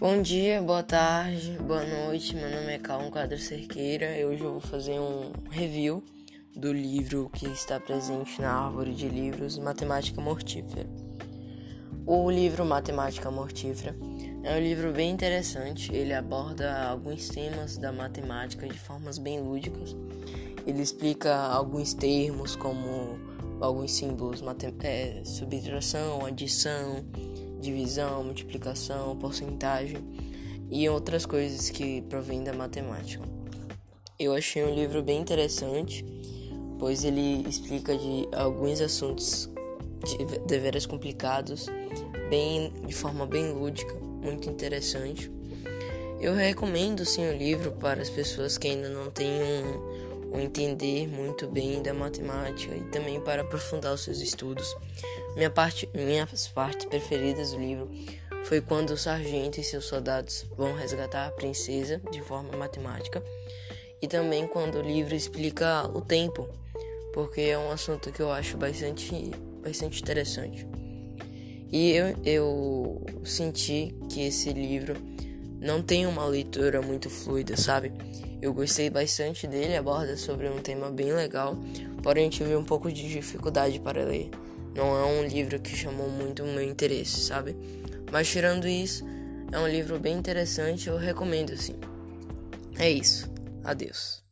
Bom dia, boa tarde, boa noite. Meu nome é Calum Quadro Cerqueira. Hoje eu vou fazer um review do livro que está presente na árvore de livros Matemática Mortífera. O livro Matemática Mortífera é um livro bem interessante. Ele aborda alguns temas da matemática de formas bem lúdicas. Ele explica alguns termos como alguns símbolos, é, subtração, adição divisão, multiplicação, porcentagem e outras coisas que provêm da matemática. Eu achei um livro bem interessante, pois ele explica de alguns assuntos de deveras complicados, bem de forma bem lúdica, muito interessante. Eu recomendo sim o livro para as pessoas que ainda não têm um, um entender muito bem da matemática e também para aprofundar os seus estudos. Minha parte, minhas partes preferidas do livro foi quando o sargento e seus soldados vão resgatar a princesa de forma matemática e também quando o livro explica o tempo, porque é um assunto que eu acho bastante, bastante interessante. E eu, eu senti que esse livro não tem uma leitura muito fluida, sabe? Eu gostei bastante dele, aborda sobre um tema bem legal, porém tive um pouco de dificuldade para ler não é um livro que chamou muito o meu interesse, sabe? Mas tirando isso, é um livro bem interessante, eu recomendo sim. É isso. Adeus.